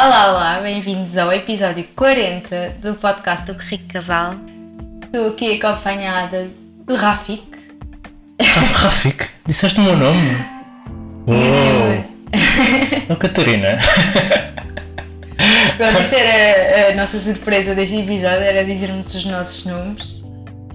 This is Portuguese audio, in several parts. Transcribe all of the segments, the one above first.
Olá, olá, bem-vindos ao episódio 40 do podcast do Rico Casal. Estou aqui acompanhada do Rafik. Rafik? Disseste o meu nome? Enganei-me. Oh, Catarina. Pronto, isto era a nossa surpresa deste episódio, era dizermos os nossos nomes.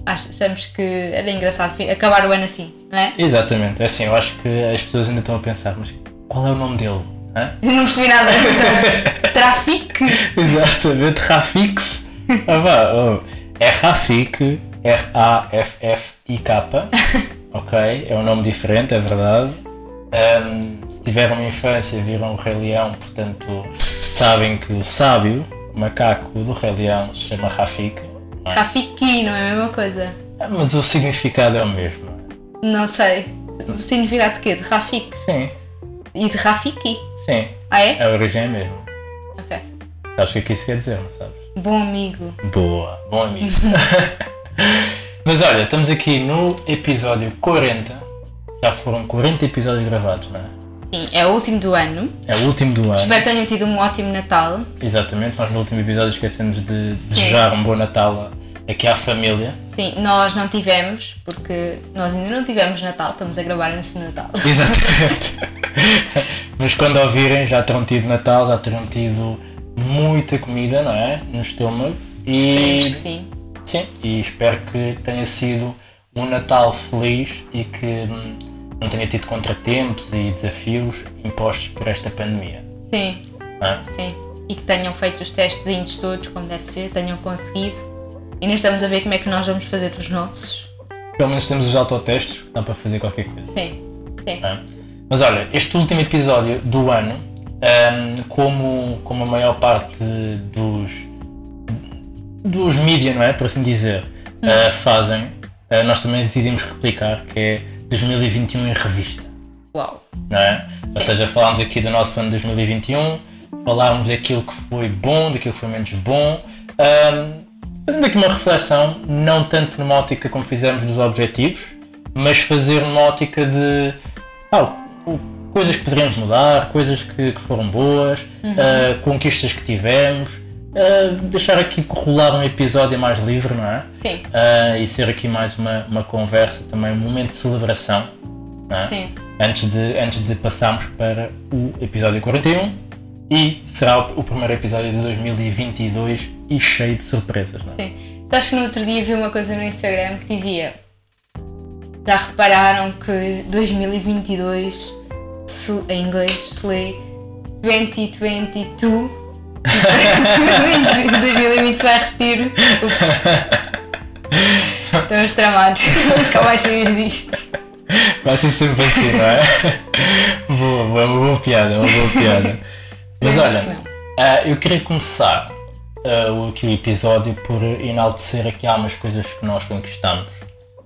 Achamos que era engraçado acabar o ano assim, não é? Exatamente, é assim, eu acho que as pessoas ainda estão a pensar, mas qual é o nome dele? Hã? Eu não percebi nada. Só Trafic. Exatamente, Rafix. Ah, vá, oh. É Rafik, R-A-F-F-I-K. Ok, é um nome diferente, é verdade. Ahm, se tiveram uma infância, viram o Rei Leão, portanto, sabem que o sábio, o macaco do Rei Leão, se chama Rafik. não é? Rafiki, não é a mesma coisa? Ah, Mas o significado é o mesmo. Não sei. O significado de quê? De Rafik? Sim, E de Rafiki? Sim, Ah, é? a origem é a mesma. Ok. Sabes o que é que isso quer dizer, não sabes? Bom amigo. Boa, bom amigo. Mas olha, estamos aqui no episódio 40. Já foram 40 episódios gravados, não é? Sim, é o último do ano. É o último do ano. Espero que tenham tido um ótimo Natal. Exatamente, nós no último episódio esquecemos de desejar um bom Natal aqui à família. Sim, nós não tivemos, porque nós ainda não tivemos Natal, estamos a gravar antes do Natal. Exatamente. Mas quando ouvirem, já terão tido Natal, já terão tido muita comida, não é? No estômago. Esperemos E que sim. Sim, e espero que tenha sido um Natal feliz e que hum, não tenha tido contratempos e desafios impostos por esta pandemia. Sim, não sim. E que tenham feito os testezinhos todos, como deve ser, tenham conseguido. E ainda estamos a ver como é que nós vamos fazer os nossos. Pelo menos temos os autotestes, dá para fazer qualquer coisa. Sim, sim. não? Mas olha, este último episódio do ano, hum, como, como a maior parte dos, dos mídia, não é? Por assim dizer, uh, fazem, uh, nós também decidimos replicar, que é 2021 em revista. Uau. não é? Ou seja, falámos aqui do nosso ano de 2021, falámos daquilo que foi bom, daquilo que foi menos bom, ahm, fazendo aqui uma reflexão, não tanto numa ótica como fizemos dos objetivos, mas fazer uma ótica de ah, o- coisas que poderíamos mudar, coisas que, que foram boas, ah, conquistas que tivemos, ah, deixar aqui rolar um episódio mais livre, não é? Sim, Ah, e ser aqui mais uma, uma conversa, também um momento de celebração. Não é? sim. antes de, antes de passarmos para o episódio 41 e será o, o primeiro episódio de 2022 e cheio de surpresas. Não é? Sim. Sabes que no outro dia vi uma coisa no Instagram que dizia Já repararam que 2022 se- em inglês se lê 2022 e parece que 2020 se vai repetir Ups. Estamos tramados Nunca mais saímos disto Vai ser sempre assim, não é? boa, boa, uma boa piada, uma boa piada. Mas olha, que ah, eu queria começar o- aqui o episódio por enaltecer aqui algumas coisas que nós conquistamos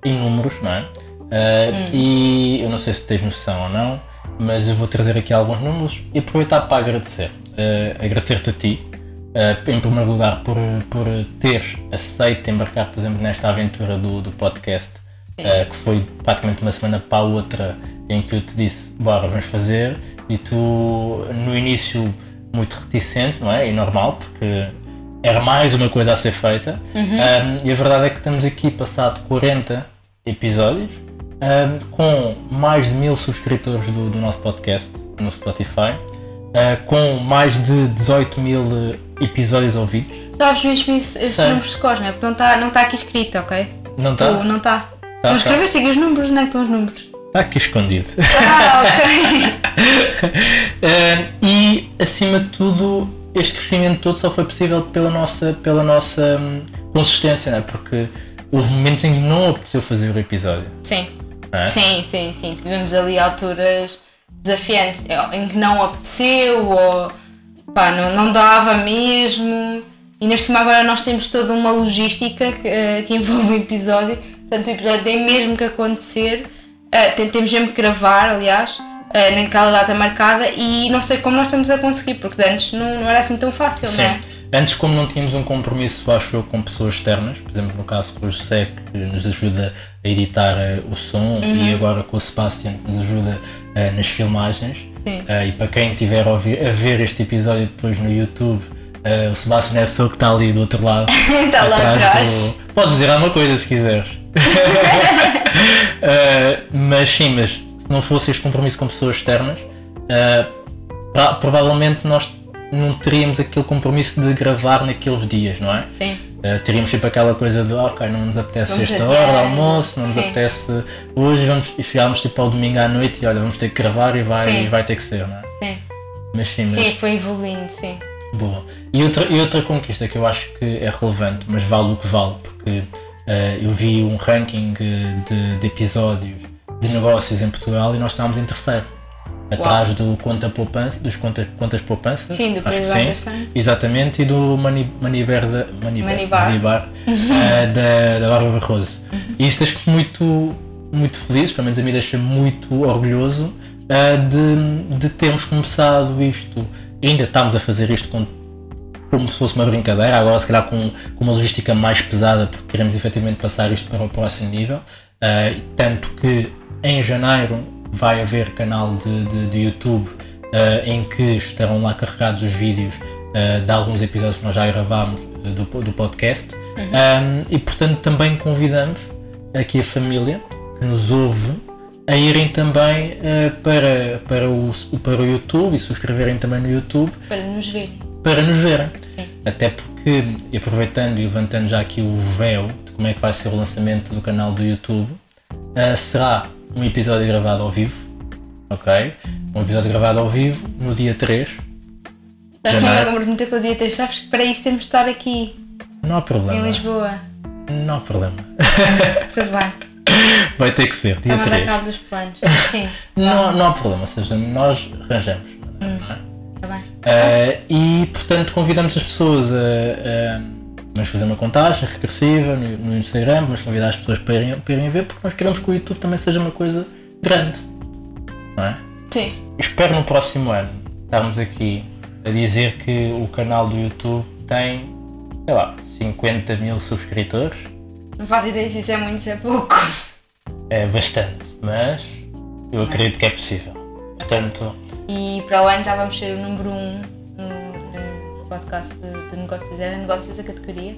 em números, não é? Ah, E eu não sei se tens noção ou não, mas eu vou trazer aqui alguns números e aproveitar para agradecer. Ah, Agradecer-te a ti, ah, em primeiro lugar, por, por teres aceito embarcar, por exemplo, nesta aventura do, do podcast, que foi praticamente uma semana para a outra em que eu te disse, bora, vamos fazer, e tu, no início, muito reticente, não é? E normal, porque era mais uma coisa a ser feita. Ah, e a verdade é que estamos aqui, passado 40 episódios, com mais de mil subscritores do, do nosso podcast no Spotify, ah, com mais de 18 mil eh, episódios ouvidos. Sabes mesmo isso, esses números de cor, não é? Porque não está não tá aqui escrito, ok? Não está? Não está Tá, Não tá. escreveste aqui os números, onde é que estão os números? Está aqui escondido. Ah, ok Ah, e acima de tudo, este crescimento todo só foi possível pela nossa, pela nossa hum, consistência, não é? porque houve momentos em que não apeteceu fazer o episódio. Sim. É? Sim, sim, sim. Tivemos ali alturas desafiantes é, em que não apeteceu ou pá, não, não dava mesmo. E neste cima agora nós temos toda uma logística que, eh, que envolve o episódio. Portanto, o episódio tem mesmo que acontecer. Tem- temos mesmo que gravar, aliás. Uh, naquela data marcada e não sei como nós estamos a conseguir, porque antes não, não era assim tão fácil, Sim. não é? Antes, como não tínhamos um compromisso, acho eu, com pessoas externas, por exemplo, no caso com o José, que nos ajuda a editar uh, o som, e agora com o Sebastian, que nos ajuda uh, nas filmagens. Sim. E para quem estiver a, ouvir- a ver este episódio depois no YouTube, uh, o Sebastian é a pessoa que está ali do outro lado. Está lá atrás. do- Podes dizer alguma coisa se quiseres. Uh, mas sim, mas se não fosse este compromisso com pessoas externas, uh, pra- provavelmente nós não teríamos aquele compromisso de gravar naqueles dias, não é? Sim. Uh, teríamos sempre aquela coisa de, ok, não nos apetece Vamos esta hora de almoço, não nos sim. apetece hoje, vamos, e chegámos tipo ao domingo à noite e olha, vamos ter que gravar e vai, Sim. e vai ter que ser, não é? Sim. Mas sim, mas Sim, foi evoluindo, sim. Boa. E outra, e outra conquista que eu acho que é relevante, mas vale o que vale, porque eh, eu vi um ranking de, de episódios de negócios em Portugal e nós estávamos em terceiro. Atrás do Conta Poupança, dos Contas, Contas Poupança. Sim, do acho que sim. Anderson. Exatamente, e do Mani, Maniber Manibar. Manibar, eh, da, da Bárbara Barroso. E isso deixa-me muito, muito feliz, pelo menos a mim deixa muito orgulhoso eh, de, de termos começado isto. Ainda estamos a fazer isto com, como se fosse uma brincadeira, agora se calhar com, com uma logística mais pesada, porque queremos efetivamente passar isto para o próximo nível. Eh, tanto que em janeiro vai haver canal de, de, de YouTube eh, em que estarão lá carregados os vídeos eh, de alguns episódios que nós já gravámos eh, do, do podcast. Um, e portanto também convidamos aqui a família que nos ouve a irem também para, para, o, para o YouTube e subscreverem também no YouTube Para nos verem. para nos verem. Sim. Até porque, aproveitando e levantando já aqui o véu de como é que vai ser o lançamento do canal do YouTube, será um episódio gravado ao vivo, ok? Um episódio gravado ao vivo no dia 3. Estás-me a Janeiro. comprometer com o dia 3, sabes que para isso temos de estar aqui, Não há em problema. Lisboa. Não há problema. Tudo bem. Vai ter que ser, dia Está-me a dar 3. cabo dos planos. Mas sim, Não, não há problema, ou seja, nós arranjamos. Não é? está bem. Ah, e portanto convidamos as pessoas a, a vamos fazer uma contagem regressiva no, no Instagram, vamos convidar as pessoas para irem, para irem ver, porque nós queremos que o YouTube também seja uma coisa grande. Não é? Sim. Espero no próximo ano estarmos aqui a dizer que o canal do YouTube tem, sei lá, 50 mil subscritores. Não faço ideia se isso é muito, se é pouco. É bastante, mas eu acredito que é possível. Portanto, E para o ano já vamos ser o número 1 um podcast de, de negócios. Era negócios a categoria.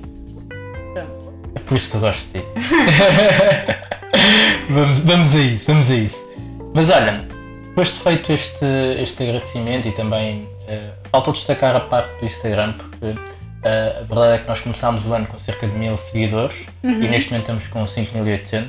Pronto. É por isso que eu gosto de ti. vamos, vamos a isso, vamos a isso. Mas olha, depois de feito este, este agradecimento e também eh, faltou destacar a parte do Instagram, porque eh, a verdade é que nós começámos o ano com cerca de mil seguidores e neste momento estamos com 5.800.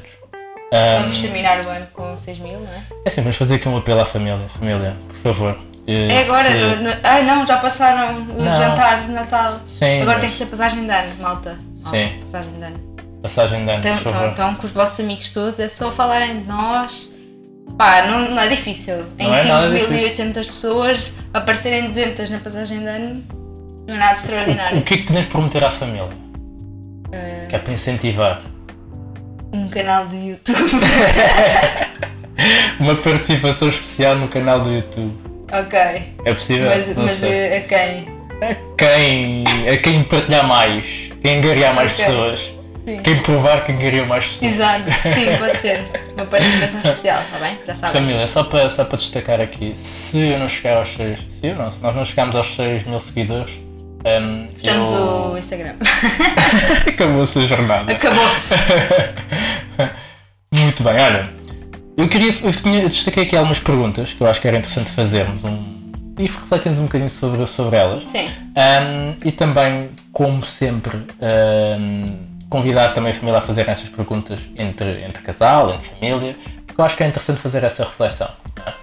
Um, Vamos terminar o ano com 6 mil, não é? é assim, vamos fazer aqui um apelo à família. Família, por favor. Eh, É agora. se- no- no- ai não, já passaram os Não. jantares de Natal. Sim, Agora mas tem que ser passagem de ano, malta. malta Sim. Passagem de ano. passagem de ano, Então, por favor. então, então, com os vossos amigos todos, é só falarem de nós. Pá, não, não é difícil. Em é nada 5.800 pessoas, aparecerem 200 na passagem de ano, não é nada O extraordinário. que é que podemos prometer à família? Eh, Que é para incentivar. Um canal do YouTube. Uma participação especial no canal do YouTube. Ok. É possível? Mas, mas a quem? A quem, a quem partilhar mais, quem angariar mais Ok. pessoas, Sim. quem provar que angariou mais pessoas. Exato, sim, pode ser. Uma participação especial, está bem? Já sabem. Família, só para, só para destacar aqui, se eu não chegar aos 6, se eu não, se nós não chegarmos aos 6 mil seguidores, um, Fechamos eu... o Instagram. acabou a jornada. Acabou-se. Muito bem, olha, eu queria, eu tinha, destaquei aqui algumas perguntas que eu acho que era interessante fazermos um, e refletindo um bocadinho sobre, sobre elas. Sim. Um, e também, como sempre, um, convidar também a família a fazer essas perguntas entre, entre casal, entre família, porque eu acho que é interessante fazer essa reflexão. é?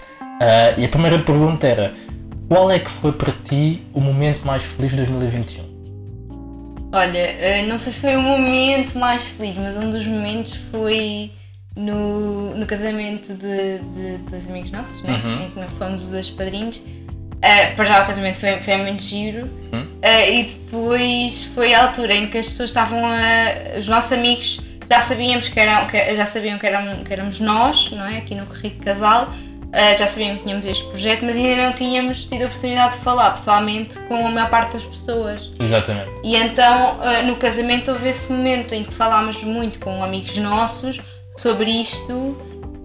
Ah, e a primeira pergunta era: qual é que foi para ti o momento mais feliz de 2021? Olha, eh, não sei se foi o momento mais feliz, mas um dos momentos foi no, no casamento de, de, dos amigos nossos, né? Uhum. em que nós fomos os dois padrinhos. Eh, para já o casamento foi, foi muito giro Uhum. Eh, e depois foi a altura em que as pessoas estavam a. Os nossos amigos já sabíamos que, eram, que já sabiam que, eram, que éramos nós, não é? Aqui no Corrido Casal, Uh, já sabiam que tínhamos este projeto, mas ainda não tínhamos tido a oportunidade de falar pessoalmente com a maior parte das pessoas. Exatamente. E então, uh, no casamento, houve esse momento em que falámos muito com amigos nossos sobre isto.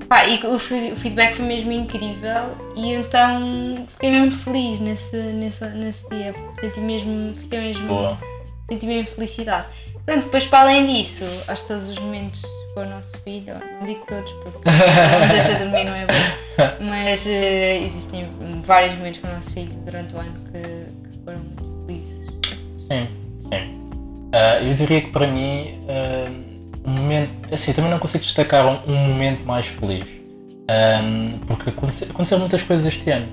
Pá, e o, feedback foi mesmo incrível e então fiquei mesmo feliz nesse, nesse, nesse dia. Senti mesmo, fiquei mesmo, Boa. senti mesmo felicidade. Pronto, depois para além disso, acho todos os momentos com o nosso filho, não digo todos porque não deixa dormir, não é bom, mas uh, existem vários momentos com o nosso filho durante o ano que, que foram muito felizes. Sim, sim. Uh, eu diria que para mim, uh, um momento, assim, também não consigo destacar um, um momento mais feliz, um, porque aconteceu, aconteceram muitas coisas este ano.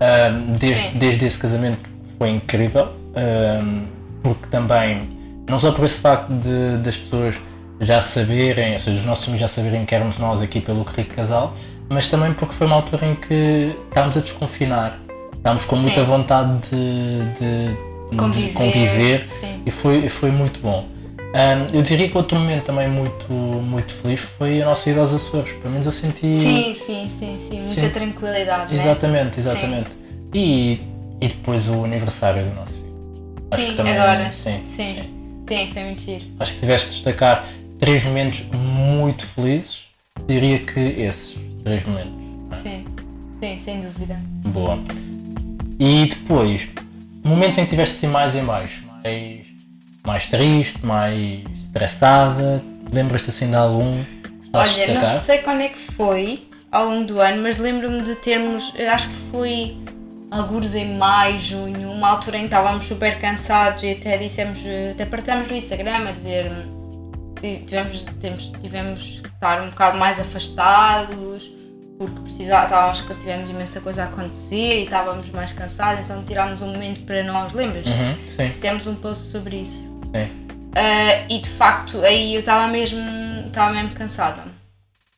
Um, desde, desde esse casamento foi incrível, porque também não só por esse facto de, das pessoas já saberem, ou seja, os nossos amigos já saberem que éramos nós aqui pelo Rico Casal, mas também porque foi uma altura em que estávamos a desconfinar, estávamos com muita vontade de, de conviver, de conviver e foi, foi muito bom. Um, eu diria que outro momento também muito, muito feliz foi a nossa ida aos Açores. Pelo menos eu senti. Sim, sim, sim, sim. muita sim. tranquilidade. Exatamente, né? exatamente. E, e depois o aniversário do nosso filho. Acho sim, também, agora. Sim, sim. sim. Sim, foi giro. Acho que se tivesse de destacar três momentos muito felizes, diria que esses três momentos. É? Sim, sim, sem dúvida. Boa. E depois, momentos em que estiveste assim mais em baixo, mais, mais triste, mais estressada, lembras-te assim de algum? Olha, não sei quando é que foi ao longo do ano, mas lembro-me de termos, acho que foi alguns em maio, junho, uma altura em que estávamos super cansados e até dissemos, até partilhamos no Instagram a dizer tivemos, tivemos, tivemos que estar um bocado mais afastados porque precisávamos que tivemos imensa coisa a acontecer e estávamos mais cansados, então tirámos um momento para nós, lembras? Uhum, sim. Fizemos um post sobre isso. Uh, e de facto aí eu estava mesmo, estava mesmo cansada.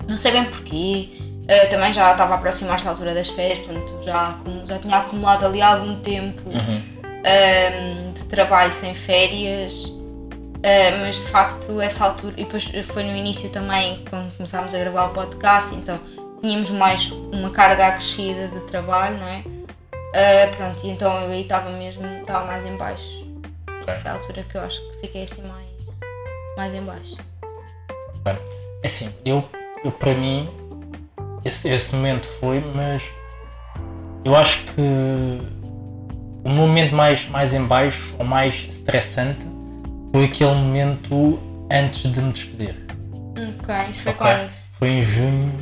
Não sei bem porquê, Uh, também já estava a aproximar-se da altura das férias, portanto já, já tinha acumulado ali algum tempo uhum. Ehm, de trabalho sem férias, uh, mas de facto essa altura, e depois foi no início também quando começámos a gravar o podcast, então tínhamos mais uma carga acrescida de trabalho, não é? Pronto, e então eu aí estava mesmo, estava mais em baixo. Okay. Foi a altura que eu acho que fiquei assim mais, mais em baixo. Okay. É assim, eu, eu para mim esse, esse momento foi, mas eu acho que o momento mais, mais em baixo ou mais estressante foi aquele momento antes de me despedir. Ok, isso foi okay? quando? Foi em junho.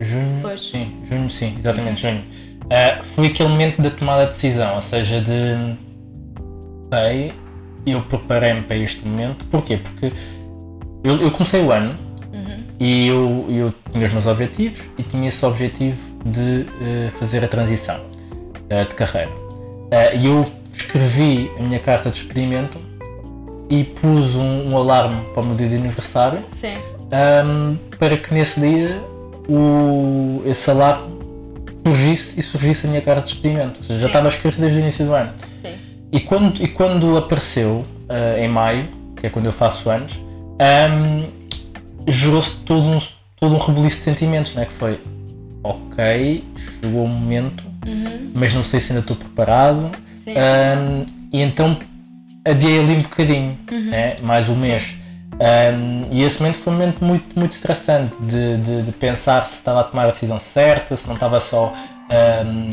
Junho. Pois. Sim, junho, sim, exatamente, uhum. junho. Uh, foi aquele momento da tomada de decisão, ou seja, de. Ok, eu preparei-me para este momento. Porquê? Porque eu, eu comecei o ano e eu, eu tinha os meus objetivos e tinha esse objetivo de uh, fazer a transição uh, de carreira. Uh, e eu escrevi a minha carta de despedimento e pus um, um alarme para o meu dia de aniversário um, para que nesse dia o, esse alarme surgisse e surgisse a minha carta de despedimento. Ou seja, Sim. já estava escrito desde o início do ano. Sim. E, quando, e quando apareceu em maio, que é quando eu faço anos, um, gerou-se todo um, todo um rebuliço de sentimentos, né? que foi ok, chegou o momento, uhum. mas não sei se ainda estou preparado. Um, e então adiei ali um bocadinho, uhum. né? mais um mês. Um, e esse momento foi um momento muito, muito estressante de, de, de, pensar se estava a tomar a decisão certa, se não estava só um,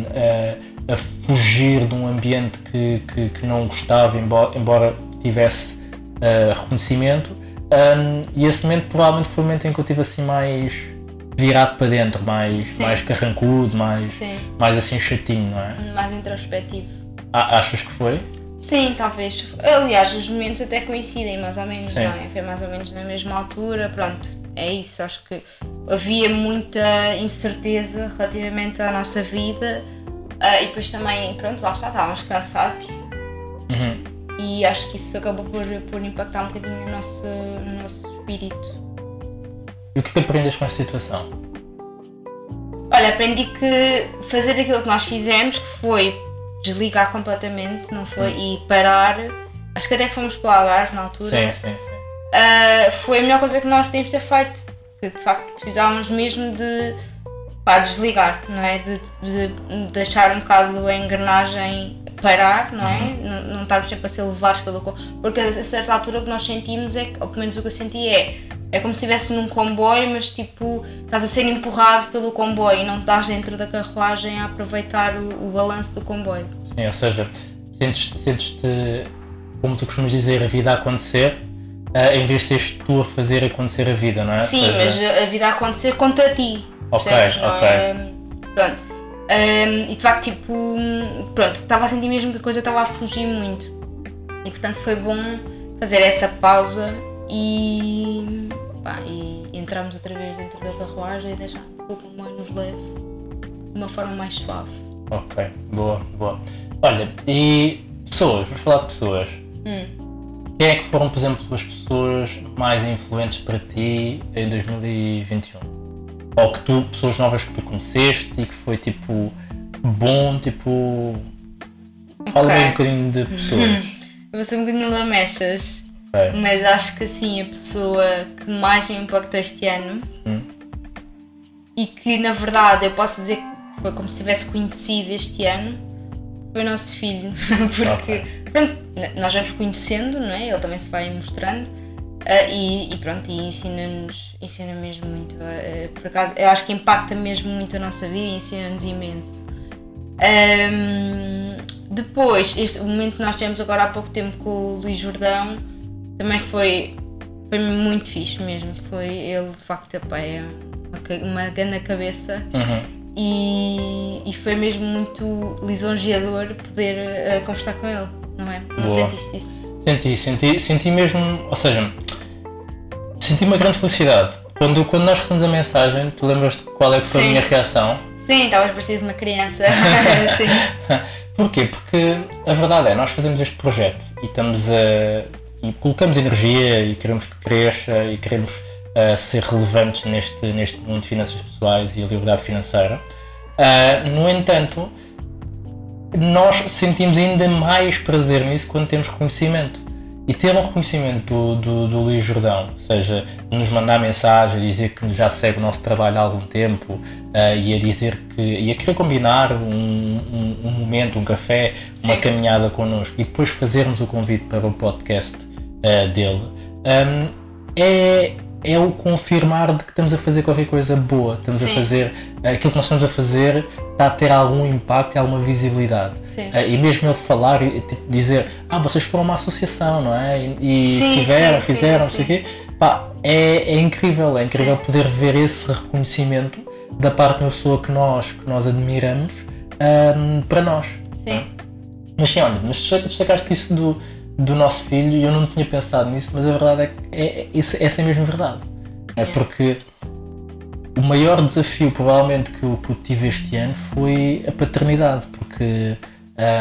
a, a, fugir de um ambiente que, que, que não gostava, embora, embora tivesse uh, reconhecimento. Um, e esse momento provavelmente foi o momento em que eu estive assim mais virado para dentro, mais, mais carrancudo, mais, mais assim chatinho, não é? Mais introspectivo. Ah, achas que foi? Sim, talvez. Aliás, os momentos até coincidem mais ou menos, Sim. não é? Foi mais ou menos na mesma altura, pronto, é isso. Acho que havia muita incerteza relativamente à nossa vida uh, e depois também, pronto, lá está, estávamos cansados. Uhum e acho que isso acabou por, por impactar um bocadinho no nosso, no nosso espírito. E o que é que aprendes com essa situação? Olha, aprendi que fazer aquilo que nós fizemos, que foi desligar completamente, não foi? E parar. Acho que até fomos para o Algarve na altura. Sim, sim, sim. Uh, foi a melhor coisa que nós podíamos ter feito. Porque de facto precisávamos mesmo de pá, desligar, não é? De, de, de deixar um bocado a engrenagem parar, não é? Uhum. Não, não estarmos sempre a ser levados pelo comboio. Porque a certa altura o que nós sentimos é, que, ou pelo menos o que eu senti é, é como se estivesse num comboio, mas tipo, estás a ser empurrado pelo comboio e não estás dentro da carruagem a aproveitar o, o balanço do comboio. Sim, ou seja, sentes-te, sentes-te, como tu costumas dizer, a vida a acontecer, uh, em vez de seres tu a fazer acontecer a vida, não é? Sim, seja, mas a vida a acontecer contra ti. Ok, ok. é? Pronto. Um, e de facto, tipo, pronto, estava a sentir mesmo que a coisa estava a fugir muito. E portanto foi bom fazer essa pausa e, pá, e entrarmos outra vez dentro da carruagem e deixar um pouco mais nos leve, de uma forma mais suave. Ok, boa, boa. Olha, e pessoas, vamos falar de pessoas. Hum. Quem é que foram, por exemplo, as pessoas mais influentes para ti em 2021? Ou que tu, pessoas novas que tu conheceste e que foi tipo bom, tipo. Fala Ok. bem um bocadinho de pessoas. Eu vou ser um bocadinho lamechas, Ok. mas acho que sim, a pessoa que mais me impactou este ano Hum. e que na verdade eu posso dizer que foi como se tivesse conhecido este ano foi o nosso filho. Porque pronto, n- nós vamos conhecendo, não é? Ele também se vai mostrando. Ah, e, e pronto, e ensina-nos ensina mesmo muito. ah, por acaso, eu acho que impacta mesmo muito a nossa vida e ensina-nos imenso. Ahm, depois, este, o momento que nós tivemos agora há pouco tempo com o Luís Jordão também foi, foi muito fixe mesmo. Foi ele de facto é uma, uma grande cabeça Uhum. e, e foi mesmo muito lisonjeador poder eh, conversar com ele, não é? Não sentiste isso? Senti, senti, senti mesmo, ou seja, senti uma grande felicidade. Quando, quando nós recebemos a mensagem, tu lembras-te qual é que foi a Sim. minha reação? Sim, estavas parecido uma criança. Sim. Porquê? Porque a verdade é, nós fazemos este projeto e estamos a. e colocamos energia e queremos que cresça e queremos ah, ser relevantes neste, neste mundo de finanças pessoais e a liberdade financeira. Ah, no entanto, nós sentimos ainda mais prazer nisso quando temos reconhecimento. E ter um reconhecimento do, do, do Luís Jordão, ou seja, nos mandar mensagem, a dizer que já segue o nosso trabalho há algum tempo ah, e a dizer que. e a querer combinar um, um, um momento, um café, uma Sim. caminhada connosco e depois fazermos o convite para o podcast ah, dele, ah, é, é o confirmar de que estamos a fazer qualquer coisa boa, estamos a Sim. fazer. aquilo que nós estamos a fazer está a ter algum impacto e alguma visibilidade. Sim. Ah, e mesmo ele falar e tipo, dizer, ah, vocês foram uma associação, não é? E, Sim, tiveram, sim, fizeram, não sei o quê. Pá, é, é incrível, é incrível poder ver esse reconhecimento da parte de uma pessoa que nós, que nós admiramos ahm, para nós. Sim. Mas sim, olha, mas destaca- destacaste isso do, do nosso filho e eu não tinha pensado nisso, mas a verdade é que é, é- essa é mesmo verdade. É porque o maior desafio, provavelmente, que eu, que eu tive este ano foi a paternidade, porque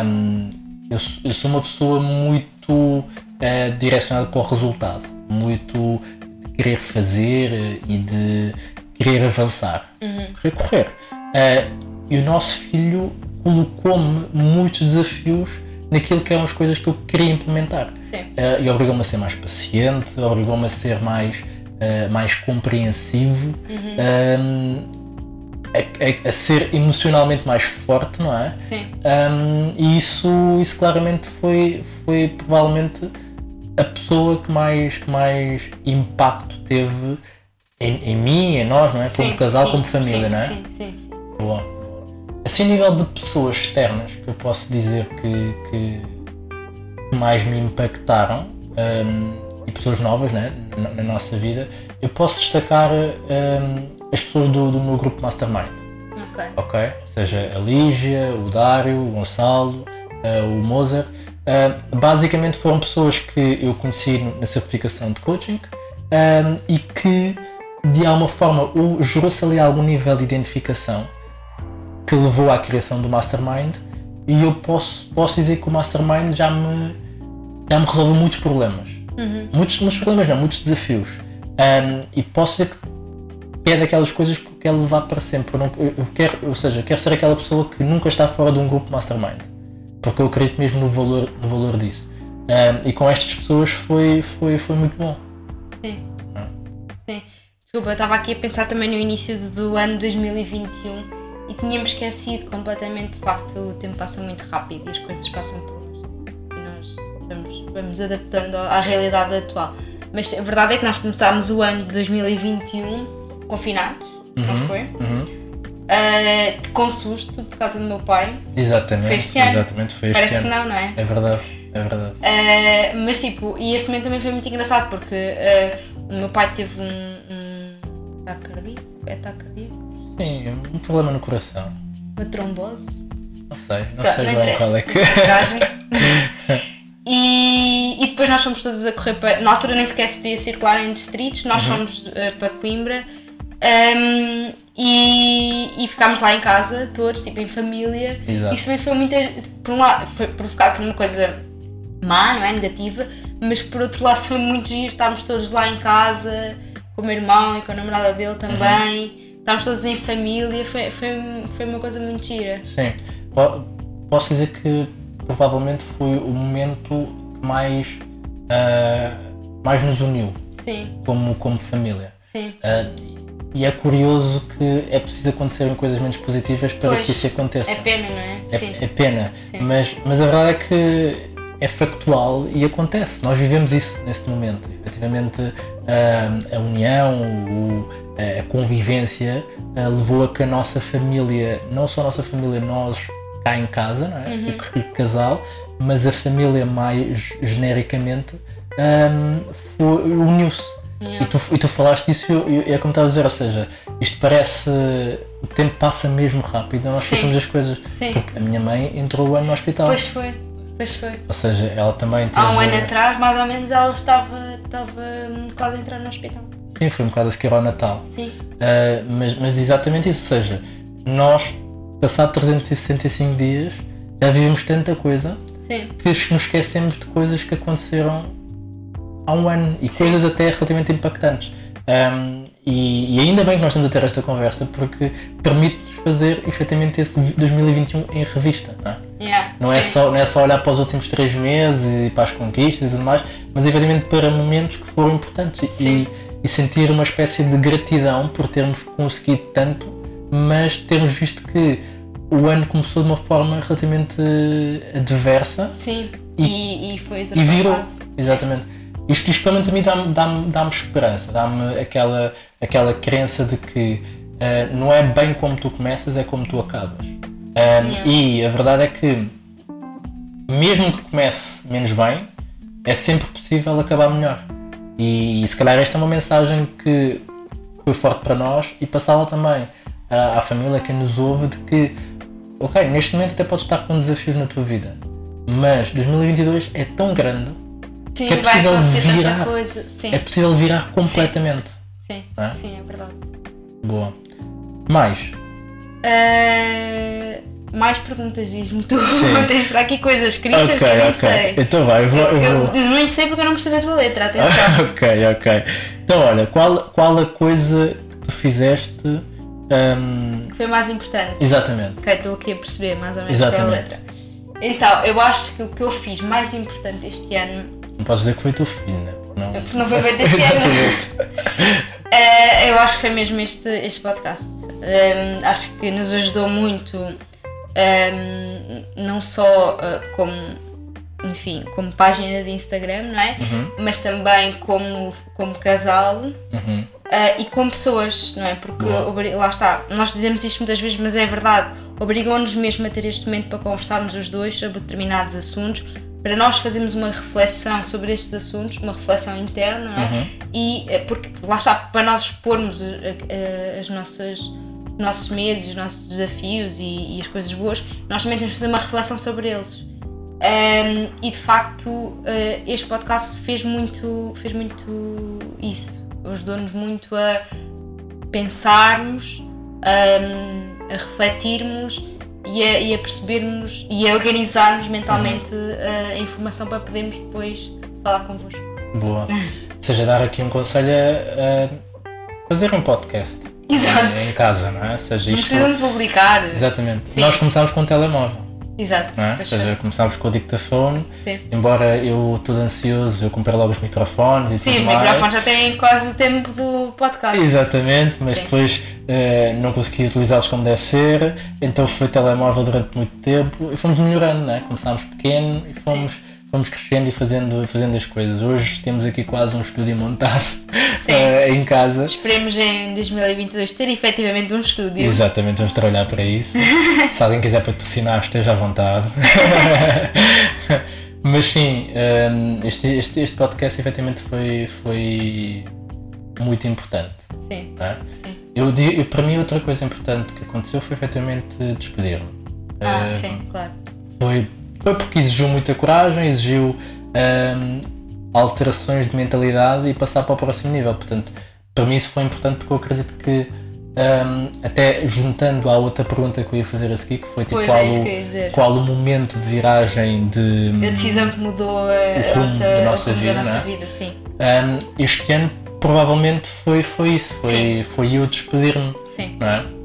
hum, eu, sou- eu sou uma pessoa muito eh, direcionada para o resultado, muito de querer fazer eh, e de querer avançar, Uhum. querer correr. Eh, e o nosso filho colocou-me muitos desafios naquilo que eram as coisas que eu queria implementar. Sim. Eh, e obrigou-me a ser mais paciente, obrigou-me a ser mais, eh, mais compreensivo, Uhum. um, a, a- a ser emocionalmente mais forte, não é? Sim. Um, e isso, isso claramente foi, foi provavelmente a pessoa que mais, que mais impacto teve em, em mim, em nós, não é? Como Sim, casal, sim, como família, sim, não é? Sim, sim, sim. Boa. Assim, a nível de pessoas externas, que eu posso dizer que, que mais me impactaram, hum, e pessoas novas né, na, na nossa vida, eu posso destacar hum, as pessoas do, do meu grupo Mastermind, Ok. ok? Seja a Lígia, o Dário, o Gonçalo, eh, o Mozart. Eh, basicamente foram pessoas que eu conheci na certificação de coaching hum, e que, de alguma forma, gerou-se ali algum nível de identificação que levou à criação do Mastermind e eu posso, posso dizer que o Mastermind já me, já me resolveu muitos problemas. Uhum. Muitos, muitos problemas não, muitos desafios. Um, e posso dizer que é daquelas coisas que eu quero levar para sempre. Eu, não, eu, eu quero, ou seja, quero ser aquela pessoa que nunca está fora de um grupo Mastermind. Porque eu acredito mesmo no valor, no valor disso. Um, e com estas pessoas foi, foi, foi muito bom. Sim. Sim. Desculpa, eu estava aqui a pensar também no início do ano 2021 e tínhamos esquecido completamente, de facto, o tempo passa muito rápido e as coisas passam por nós. E nós vamos, vamos adaptando à realidade atual. Mas a verdade é que nós começámos o ano de 2021 confinados, não Uhum, foi? uhum. Ah, com susto por causa do meu pai. Exatamente. Foi este ano. Exatamente, foi este Parece ano. que não, não é? É verdade, é verdade. Uh, mas tipo, e esse momento também foi muito engraçado porque uh, o meu pai teve um, um ataque cardíaco, é ataque cardíaco, Sim, um problema no coração. uma trombose, Não sei, não Pronto, sei não bem qual é que. e, e depois nós fomos todos a correr para. Na altura nem sequer se podia circular em distritos, nós Uhum. fomos uh, para Coimbra um, e, e ficámos lá em casa, todos, tipo em família. Exato. Isso também foi muito. Por um lado, foi provocado por uma coisa má, não é? Negativa, mas por outro lado foi muito giro estarmos todos lá em casa, com o meu irmão e com a namorada dele também, estarmos todos em família, foi, foi, foi uma coisa muito gira. Sim. Po- Posso dizer que provavelmente foi o momento que mais, ah, mais nos uniu Sim, como, como família. sim, Ah, e é curioso que é preciso acontecerem coisas menos positivas para Pois, que isso aconteça. é pena, não é? É- Sim, é pena, Sim. mas, mas a verdade é que é factual e acontece. Nós vivemos isso neste momento. Efetivamente, ah, a união, a convivência ah, levou a que a nossa família, não só a nossa família, nós cá em casa, não é? Uhum. o que- casal, mas a família mais genericamente ah, uniu-se. Yeah. E tu, e tu falaste disso e é como estava a dizer, ou seja, isto parece. O tempo passa mesmo rápido, nós Sim. esquecemos as coisas. Sim. Porque a minha mãe entrou o ano no hospital. Pois foi, pois foi. Ou seja, ela também teve. Há um ano atrás, mais ou menos, ela estava, estava hum, quase a entrar no hospital. Sim, foi um bocado a seguir ao Natal. Sim, Ah, mas, mas exatamente isso, ou seja, nós, passado 365 dias, já vivemos tanta coisa sim, que nos esquecemos de coisas que aconteceram há um ano e coisas até relativamente impactantes. Ahm, e, e ainda bem que nós estamos a ter esta conversa porque permite-nos fazer efetivamente esse 2021 em revista. Não é? yeah, Não é, sim. só, não é só olhar para os últimos três meses e para as conquistas e tudo mais, mas efetivamente para momentos que foram importantes e, Sim. e sentir uma espécie de gratidão por termos conseguido tanto, mas termos visto que o ano começou de uma forma relativamente adversa Sim, E- e, foi e virou. Exatamente. Isto, isto pelo menos a mim dá-me dá dá esperança, dá-me aquela, aquela crença de que ah, não é bem como tu começas, é como tu acabas. Ah, Yeah. E a verdade é que, mesmo que comece menos bem, é sempre possível acabar melhor. E, se calhar esta é uma mensagem que foi forte para nós e passá-la também à, à família que nos ouve de que, ok, neste momento até podes estar com desafios na tua vida, mas 2022 é tão grande Sim, que é possível virar. tanta coisa. Sim, é possível virar completamente. sim, É? sim, é verdade. Boa. Mais. Ah, mais perguntas, diz-me tu. Sim. Tens para aqui coisas escritas ok, que eu nem ok. sei. Então vai, eu vou. Eu, vou. eu nem sei porque eu não percebi a tua letra, atenção. ok, ok. Então olha, qual, qual a coisa que tu fizeste. hum, Foi mais importante. exatamente. Ok, estou aqui a perceber mais ou menos a letra. Então, eu acho que o que eu fiz mais importante este ano, podes dizer que foi teu filho, né? Não, porque não foi feito este ano, eh, eu acho que foi mesmo este, este podcast. Ehm, acho que nos ajudou muito, ehm, não só eh, como, enfim, como página de Instagram, não é? Uhum, Mas também como, como casal uhum. Uh, e com pessoas, não é? Porque Boa. lá está, nós dizemos isto muitas vezes, mas é verdade. Obrigam-nos mesmo a ter este momento para conversarmos os dois sobre determinados assuntos, para nós fazermos uma reflexão sobre estes assuntos, uma reflexão interna, não é? Uhum. E eh, porque lá está, para nós expormos eh, eh, as nossas, os nossos medos, os nossos desafios e, e as coisas boas, nós também temos de fazer uma reflexão sobre eles. Um, e de facto, uh, este podcast fez muito, fez muito isso. Ajudou-nos muito a pensarmos, um, a refletirmos e a, e a percebermos e a organizarmos mentalmente uh, a informação para podermos depois falar convosco. Boa. Ou seja, dar aqui um conselho a, a fazer um podcast. Exato. Em casa, não é? Ou seja, Não isto. precisam de publicar. Exatamente. Sim. Nós começámos com um telemóvel. Exato. É? Ou seja, começámos com o dictafone, Sim. embora eu todo ansioso, eu comprei logo os microfones e Sim, tudo o mais. microfone já tem quase o tempo do podcast. Exatamente, mas Sim. depois eh, não consegui utilizá-los como deve ser, então foi telemóvel durante muito tempo e fomos melhorando, né? começámos pequeno e fomos, fomos crescendo e fazendo, fazendo as coisas. Hoje temos aqui quase um estúdio montado eh, em casa. Esperemos em 2022 ter efetivamente um estúdio. Exatamente, vamos trabalhar para isso. Se alguém quiser patrocinar, esteja à vontade. Mas sim, hum, este, este, este podcast efetivamente foi, foi muito importante. Sim. é? Sim. Eu, eu, para mim, outra coisa importante que aconteceu foi efetivamente despedir-me. Ah, Hum, sim, claro. foi, foi porque exigiu muita coragem, exigiu hum, alterações de mentalidade e passar para o próximo nível. Portanto, para mim isso foi importante porque eu acredito que, hum, até juntando à outra pergunta que eu ia fazer a seguir, que foi tipo Pois, qual, é o, qual o momento de viragem de. A decisão que mudou a, nossa, da nossa vida, da nossa não é? vida, sim. hum, este ano provavelmente foi, foi isso, foi, foi eu despedir-me, Sim. não é?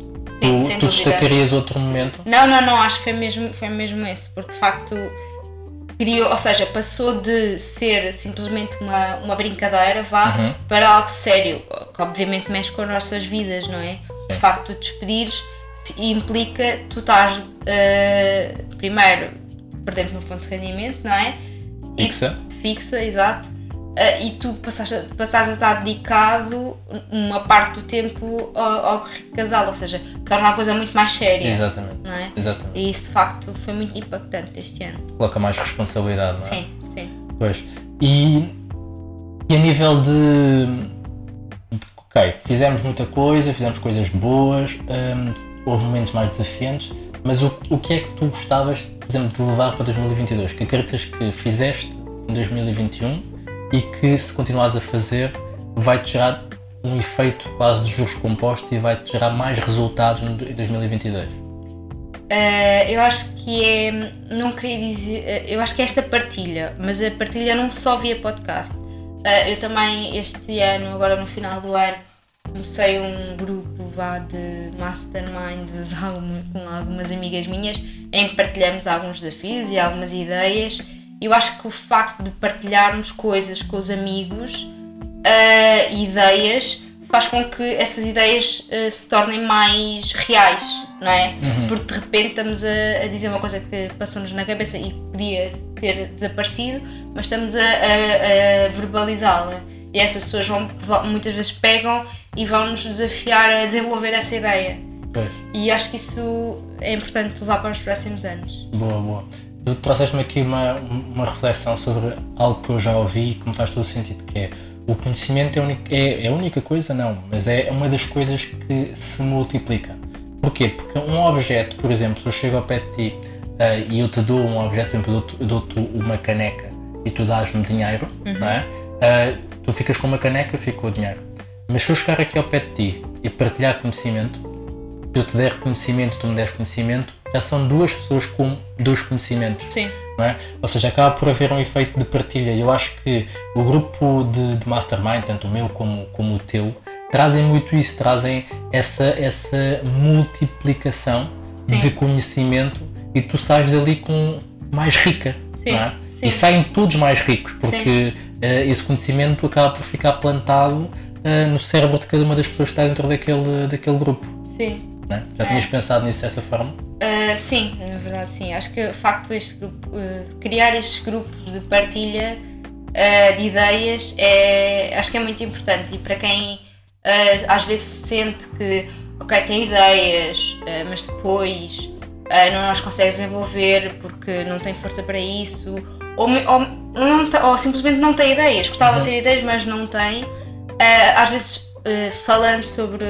Sim, tu tu destacarias outro momento? Não, não, não, acho que foi mesmo, foi mesmo esse, porque de facto criou, ou seja, passou de ser simplesmente uma, uma brincadeira, vá, Uhum. para algo sério, que obviamente mexe com as nossas vidas, não é? O Sim. facto de despedires implica tu estás eh, primeiro perdendo uma fonte de rendimento, não é? E- Fixa? fixa, exato. Ah, e tu passaste, a- passaste a estar dedicado uma parte do tempo ao, ao casal, ou seja, torna a coisa muito mais séria. Exatamente. É? Exatamente. E isso de facto foi muito impactante este ano. Coloca mais responsabilidade, não é? Sim, sim. Pois. E, e a nível de, de- Ok, fizemos muita coisa, fizemos coisas boas, hum, houve momentos mais desafiantes, mas o, o que é que tu gostavas, por exemplo, de levar para 2022? Que acreditas que fizeste em 2021 e que se continuares a fazer vai-te gerar um efeito quase de juros compostos e vai-te gerar mais resultados em 2022? Ah, eu acho que é. Não queria dizer. ah, Eu acho que é esta partilha, mas a partilha não só via podcast. Ah, eu também, este ano, agora no final do ano, comecei um grupo vá de masterminds com algumas amigas minhas em que partilhamos alguns desafios e algumas ideias. Eu acho que o facto de partilharmos coisas com os amigos, ah, ideias, faz com que essas ideias ah, se tornem mais reais, não é? Porque de repente estamos a, a dizer uma coisa que passou-nos na cabeça e podia ter desaparecido, mas estamos a, a- a verbalizá-la. E essas pessoas vão, vão- muitas vezes pegam e vão nos desafiar a desenvolver essa ideia. Pois. E acho que isso é importante levar para os próximos anos. Boa, boa. Tu trouxeste-me aqui uma, uma reflexão sobre algo que eu já ouvi e que me faz todo o sentido, que é o conhecimento é a única, é, é a única coisa, não, mas é uma das coisas que se multiplica. Porquê? Porque um objeto, por exemplo, se eu chego ao pé de ti ah, e eu te dou um objeto, por exemplo, eu dou-te- uma caneca e tu dás-me dinheiro, não é? Ah, tu ficas com uma caneca, eu fico com o dinheiro. Mas se eu chegar aqui ao pé de ti e partilhar conhecimento, eu te der conhecimento, tu me deres conhecimento, já são duas pessoas com dois conhecimentos, Sim, não é? Ou seja, acaba por haver um efeito de partilha. Eu acho que o grupo de, de mastermind, tanto o meu como, como o teu, trazem muito isso, trazem essa, essa multiplicação Sim. de conhecimento e tu sais dali com mais rica, Sim, é? sim. E saem todos mais ricos, porque eh, esse conhecimento acaba por ficar plantado eh, no cérebro de cada uma das pessoas que está dentro daquele, daquele grupo. sim. Não é? Já tinhas pensado nisso dessa forma? Uh, sim, na verdade sim. Acho que o facto deste grupo, uh, criar estes grupos de partilha uh, de ideias é, acho que é muito importante e para quem uh, às vezes sente que ok, tem ideias, mas depois não as consegue desenvolver porque não tem força para isso ou, ou, ou simplesmente não tem ideias, gostava de ter ideias mas não tem, às vezes Uh, falando sobre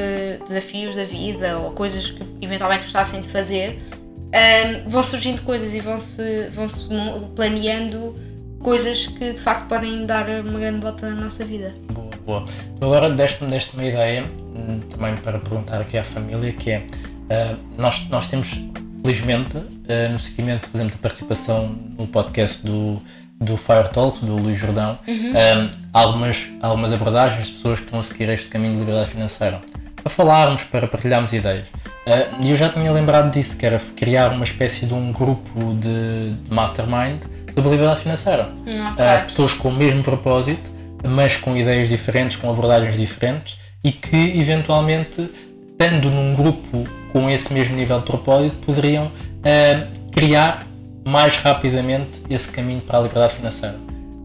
desafios da vida ou coisas que eventualmente gostassem de fazer, um, vão surgindo coisas e vão-se vão -se planeando coisas que de facto podem dar uma grande volta na nossa vida. Boa, boa. Tu agora deste-me deste uma ideia, hum, também para perguntar aqui à família, que é, ah, nós, nós temos, felizmente, ah, no seguimento, por exemplo, da participação no podcast do, do Fire Talks, do Luís Jordão, ah, algumas, algumas abordagens de pessoas que estão a seguir este caminho de liberdade financeira. para falarmos, para partilharmos ideias. Uh, e eu já tinha lembrado disso, que era criar uma espécie de um grupo de, de mastermind sobre liberdade financeira. Uh, pessoas com o mesmo propósito, mas com ideias diferentes, com abordagens diferentes e que eventualmente, estando num grupo com esse mesmo nível de propósito, poderiam uh, criar mais rapidamente esse caminho para a liberdade financeira.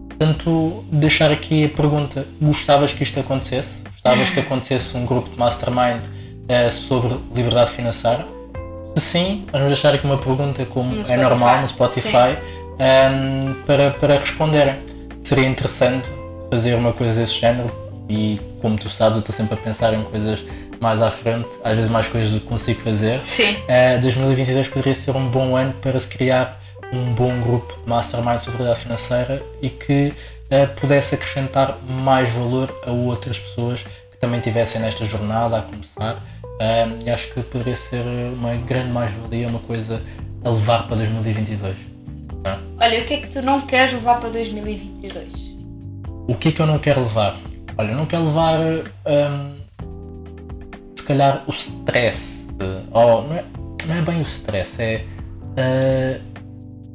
Portanto, deixar aqui a pergunta: gostavas que isto acontecesse? Gostavas que acontecesse um grupo de mastermind uh, sobre liberdade financeira? Se sim, vamos deixar aqui uma pergunta, como No é Spotify. normal no Spotify, um, para, para responderem. Seria interessante fazer uma coisa desse género e, como tu sabes, eu estou sempre a pensar em coisas mais à frente, às vezes mais coisas do que consigo fazer. Sim. Uh, 2022 poderia ser um bom ano para se criar um bom grupo de mastermind sobre liberdade financeira e que uh, pudesse acrescentar mais valor a outras pessoas que também estivessem nesta jornada a começar. Acho que poderia ser uma grande mais-valia, uma coisa a levar para 2022. não é? Olha, o que é que tu não queres levar para 2022? O que é que eu não quero levar? Olha, eu não quero levar hum, se calhar o stress. Ou não é, não é bem o stress, é uh,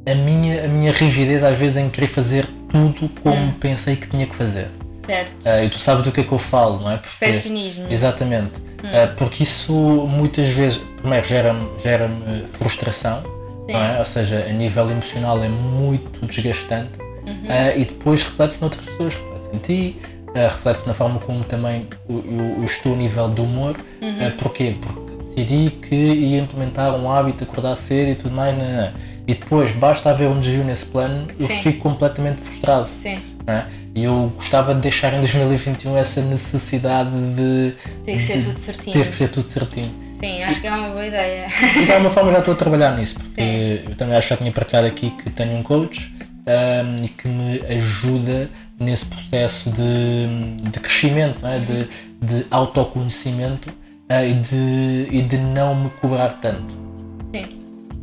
a, minha, a minha rigidez às vezes em querer fazer tudo como Hum. pensei que tinha que fazer. Certo. Uh, e tu sabes do que é que eu falo, não é? Porque, Perfeccionismo. Exatamente. Uh, porque isso muitas vezes, primeiro, gera-me gera frustração, Sim. não é? ou seja, a nível emocional é muito desgastante Uhum. uh, e depois reflete-se noutras pessoas, reflete-se em ti, reflete-se na forma como também eu, eu- estou a nível de humor. Uhum. Uh, porquê? Porque decidi que ia implementar um hábito, acordar cedo e tudo mais, não, não, não. E depois basta haver um desvio nesse plano, eu Sim. fico completamente frustrado. Sim. é? E eu gostava de deixar em 2021 essa necessidade de Tem que ser de tudo certinho. ter que ser tudo certinho. Sim, acho que é uma boa ideia. E de alguma forma já estou a trabalhar nisso, porque eu também acho que já tinha partilhado aqui que tenho um coach um, e que me ajuda nesse processo de, de crescimento, é? de, de autoconhecimento uh, e, de, e de não me cobrar tanto.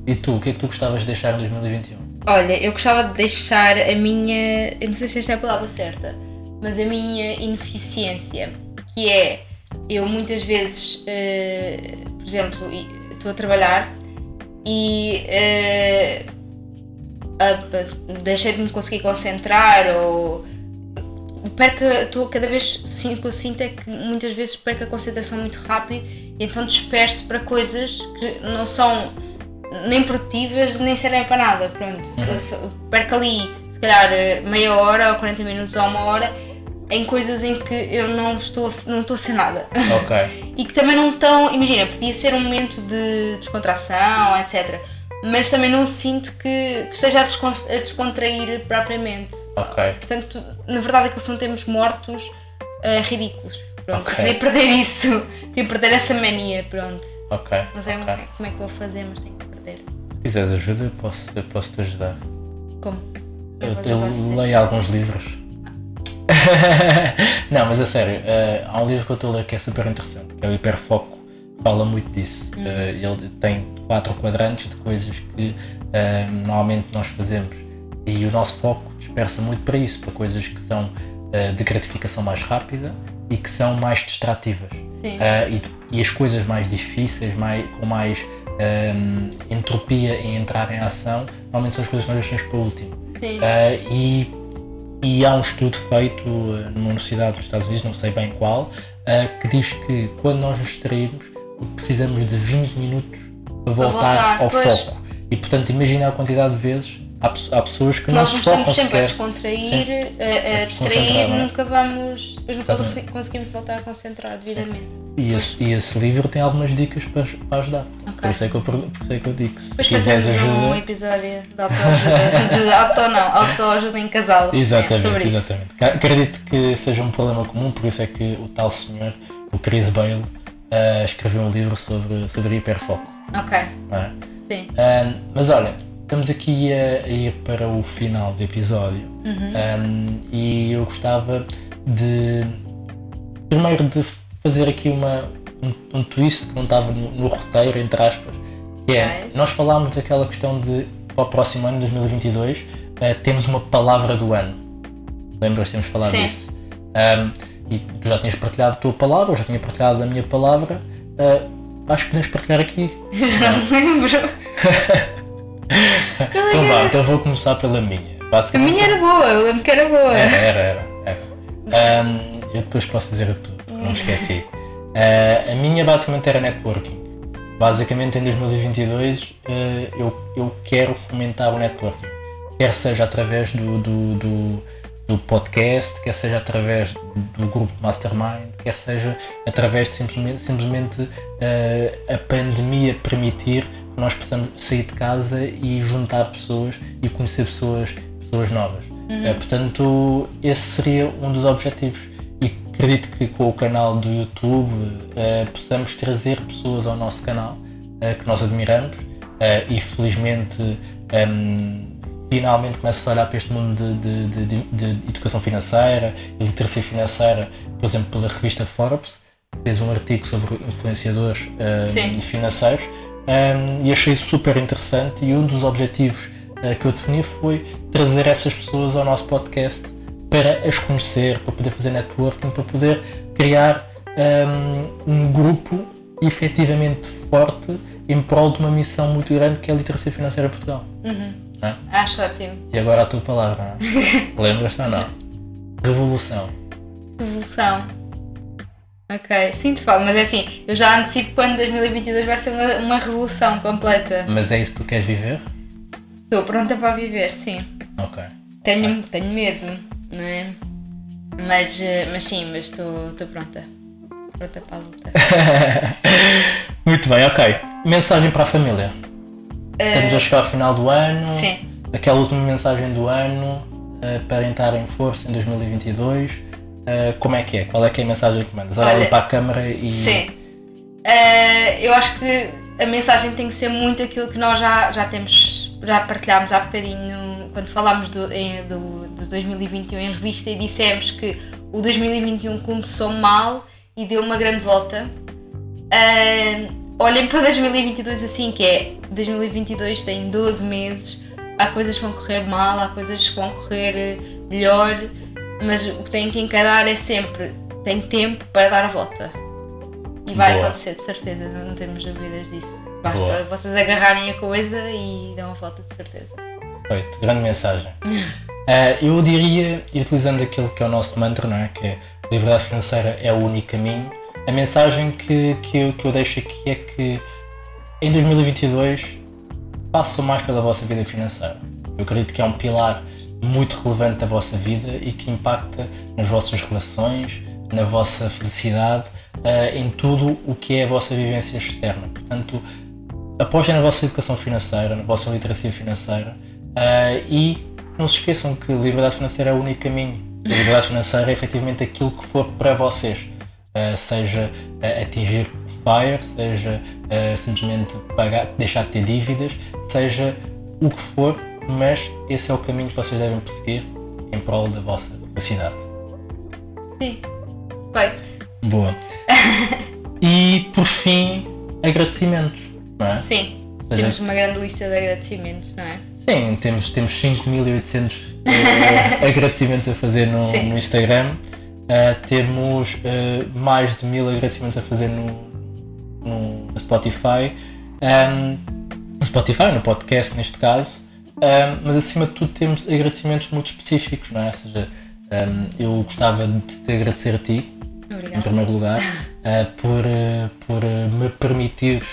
E tu, o que é que tu gostavas de deixar em 2021? Olha, eu gostava de deixar a minha. Eu não sei se esta é a palavra certa, mas a minha ineficiência, que é eu muitas vezes, eh, por exemplo, estou a trabalhar e eh, a- deixei de me conseguir concentrar ou perco, estou cada vez sim, que eu sinto é que muitas vezes perco a concentração muito rápido e então disperso para coisas que não são nem produtivas nem servem para nada. Pronto, Então, só- perco ali se calhar eh, meia hora ou 40 minutos ou uma hora em coisas em que eu não estou, a- não estou a ser nada. Ok, e que também não estão. Imagina, podia ser um momento de descontração, etc. Mas também não sinto que, que esteja a, descon- a descontrair propriamente. ok, Portanto, na verdade, aqueles são tempos mortos eh, ridículos. Pronto, Ok. queria perder isso, queria perder essa mania. Pronto, ok. não sei ok. como é que vou fazer, mas tenho que perder. Se quiseres ajuda, eu posso, eu posso te ajudar. Como? Eu, é eu leio alguns livros. não, mas a sério, eh, há um livro que eu estou a ler que é super interessante, que é o Hiperfoco, fala muito disso. Hum. Eh, ele tem quatro quadrantes de coisas que eh, normalmente nós fazemos e o nosso foco dispersa muito para isso, para coisas que são eh, de gratificação mais rápida e que são mais distrativas. Uh, e, e as coisas mais difíceis, mais, com mais um, entropia em entrar em ação, normalmente são as coisas que nós deixamos para o último. Uh, e, e há um estudo feito numa universidade dos Estados Unidos, não sei bem qual, que diz que quando nós nos distraímos, precisamos de 20 minutos para voltar, voltar, ao pois. foco. E portanto, imagina a quantidade de vezes. Há, pe- há pessoas que não nós se nos focam estamos sempre a descontrair, a, a A distrair, não é? nunca vamos. Depois não Exatamente. conseguimos voltar a concentrar devidamente. E esse, e esse livro tem algumas dicas para, para ajudar. Ok. Por, isso é que eu, por isso é que eu digo que se Depois quiseres ajuda. um episódio de autoajuda. de auto não, autoajuda em casal. Exatamente, é, isso. exatamente. Ca- Acredito que seja um problema comum, por isso é que o tal senhor, o Chris Bale, ah, escreveu um livro sobre, sobre hiperfoco. Ok, não é? sim. Ah, mas olha, estamos aqui a, a ir para o final do episódio Uhum. Ah, e eu gostava de primeiro de fazer aqui uma, um, um twist que não estava no, no roteiro, entre aspas, que é, Ok. nós falámos daquela questão de para o próximo ano, 2022, ah, temos uma palavra do ano. Lembras? Temos falado Sim. disso. Um, e tu já tinhas partilhado a tua palavra, eu já tinha partilhado a minha palavra, uh, acho que podemos partilhar aqui. Já não lembro. então vá, então vou começar pela minha. A minha era boa, eu lembro que era boa. Era, era, era. era. Um, eu depois posso dizer a tu, não esqueci. Uh, a minha basicamente era networking. Basicamente em 2022 uh, eu, eu quero fomentar o networking. Quer seja através do, do, do do podcast, quer seja através do grupo Mastermind, quer seja através de simplesmente, simplesmente uh, a pandemia permitir que nós possamos sair de casa e juntar pessoas e conhecer pessoas, pessoas novas. Uhum. Uh, portanto, esse seria um dos objetivos. E acredito que com o canal do YouTube uh, possamos trazer pessoas ao nosso canal que nós admiramos e felizmente um, ehm, finalmente começa a olhar para este mundo de, de, de, de educação financeira e literacia financeira, por exemplo, pela revista Forbes, fez um artigo sobre influenciadores um, financeiros um, e achei super interessante e um dos objetivos uh, que eu defini foi trazer essas pessoas ao nosso podcast para as conhecer, para poder fazer networking, para poder criar um, um grupo efetivamente forte em prol de uma missão muito grande que é a literacia financeira em Portugal. Uhum. É? Acho ótimo. E agora a tua palavra, lembras-te ou não? Revolução. Revolução. Ok, sinto falta, mas é assim, eu já antecipo quando 2022 vai ser uma, uma revolução completa. Mas é isso que tu queres viver? Estou pronta para viver, sim. Ok. Tenho, tenho medo, não é? Mas, eh, mas sim, mas estou pronta. Pronta para a luta. Muito bem, ok. Mensagem para a família. Estamos a chegar ao final do ano. Sim. Aquela última mensagem do ano uh, para entrar em força em 2022. Uh, eh, como é que é? Qual é que é a mensagem que mandas? Olha, Olha para a câmara e. Sim. Uh, eu acho que a mensagem tem que ser muito aquilo que nós já, já temos, já partilhámos há bocadinho quando falámos do, em, do, do 2021 em revista e dissemos que o 2021 começou mal e deu uma grande volta. Uh, olhem para 2022 assim, que é 2022 tem 12 meses, há coisas que vão correr mal, há coisas que vão correr eh, melhor, mas o que têm que encarar é sempre tem tempo para dar a volta. E vai Boa. acontecer, de certeza, não temos dúvidas disso. Basta Boa. vocês agarrarem a coisa e dão a volta, de certeza. Feito, grande mensagem. uh, eu diria, utilizando aquilo que é o nosso mantra, não é? que é liberdade financeira é o único caminho, a mensagem que, que, eu, que eu deixo aqui é que em 2022 façam mais pela vossa vida financeira. Eu acredito que é um pilar muito relevante da vossa vida e que impacta nas vossas relações, na vossa felicidade, uh, em tudo o que é a vossa vivência externa. Portanto, apostem na vossa educação financeira, na vossa literacia financeira uh, e não se esqueçam que liberdade financeira é o único caminho. A liberdade financeira é efetivamente aquilo que for para vocês. Uh, seja uh, atingir FIRE, seja uh, simplesmente pagar, deixar de ter dívidas, seja o que for, mas esse é o caminho que vocês devem perseguir em prol da vossa felicidade. Sim, feito. Boa. e por fim, agradecimentos, não é? Sim, seja, temos uma grande lista de agradecimentos, não é? Sim, temos, temos 5.800 agradecimentos a fazer no, no Instagram. Uh, temos uh, mais de mil agradecimentos a fazer no, no, Spotify, um, no Spotify, no podcast neste caso, um, mas acima de tudo temos agradecimentos muito específicos, não é? Ou seja, um, eu gostava de te agradecer a ti, Obrigada. em primeiro lugar, uh, por, por me permitires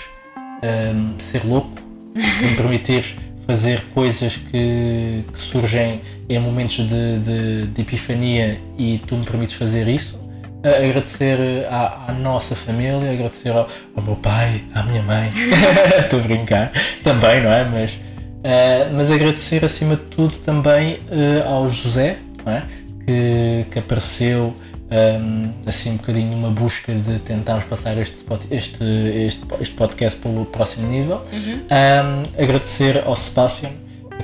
ser louco, me permitires fazer coisas que, que surgem em momentos de, de, de, epifania e tu me permites fazer isso. agradecer à, à, nossa família, agradecer ao, ao, meu pai, à minha mãe, estou a brincar, também, não é? Mas, uh, mas agradecer acima de tudo também uh, ao José, não é? que, que apareceu um, assim um bocadinho uma busca de tentarmos passar este, este, este, este podcast para o próximo nível. Uhum. Um, agradecer ao Sebastian,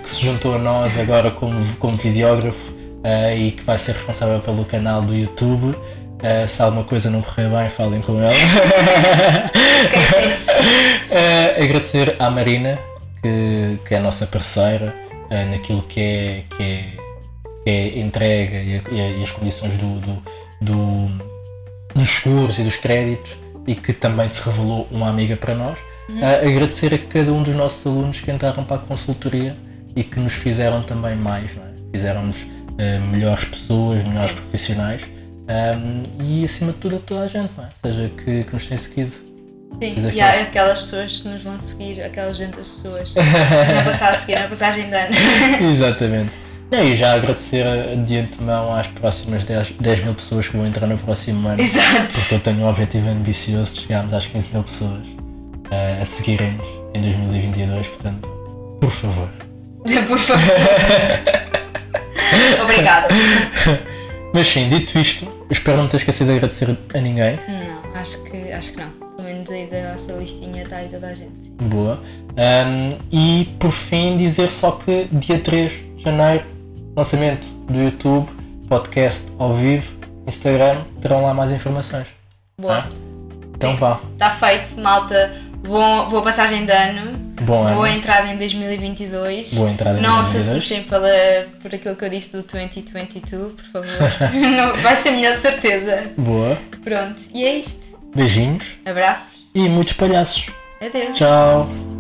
que se juntou a nós agora como, como videógrafo uh, e que vai ser responsável pelo canal do YouTube. Uh, se alguma coisa não correr bem, falem com ela. uh, agradecer à Marina, que, que é a nossa parceira naquilo que é, que é, que é entrega e, a, e, as condições do, do do, dos seguros e dos créditos e que também se revelou uma amiga para nós. Uh, agradecer a cada um dos nossos alunos que entraram para a consultoria e que nos fizeram também mais, não é? fizeram-nos uh, melhores pessoas, melhores profissionais um, e acima de tudo a toda a gente, não é? seja que, que nos tem seguido. Sim, e há aquelas- aquelas pessoas que nos vão seguir, aquelas gente das pessoas. Vão passar a seguir na passagem de ano. Exatamente. Não, e já agradecer de antemão às próximas 10, 10 mil pessoas que vão entrar no próximo ano. Exato. Porque eu tenho um objetivo ambicioso de chegarmos às 15 mil pessoas uh, a seguirem-nos em 2022, portanto, por favor. Por favor. Obrigado. Mas sim, dito isto, espero não ter esquecido de agradecer a ninguém. Não, acho que, acho que não. Pelo menos aí da nossa listinha está aí toda a gente. Boa. Um, e por fim, dizer só que dia 3 de janeiro, lançamento do YouTube, podcast ao vivo, Instagram, terão lá mais informações. Boa. Ah, Então vá. Está feito, malta. Boa, boa passagem de ano. Bom ano. Boa entrada em 2022. Boa entrada em Não se 2022. assustem pela, por aquilo que eu disse do 2022, por favor. Não, vai ser melhor de certeza. Boa. Pronto, e é isto. Beijinhos Abraços. e muitos palhaços. Adeus. Tchau.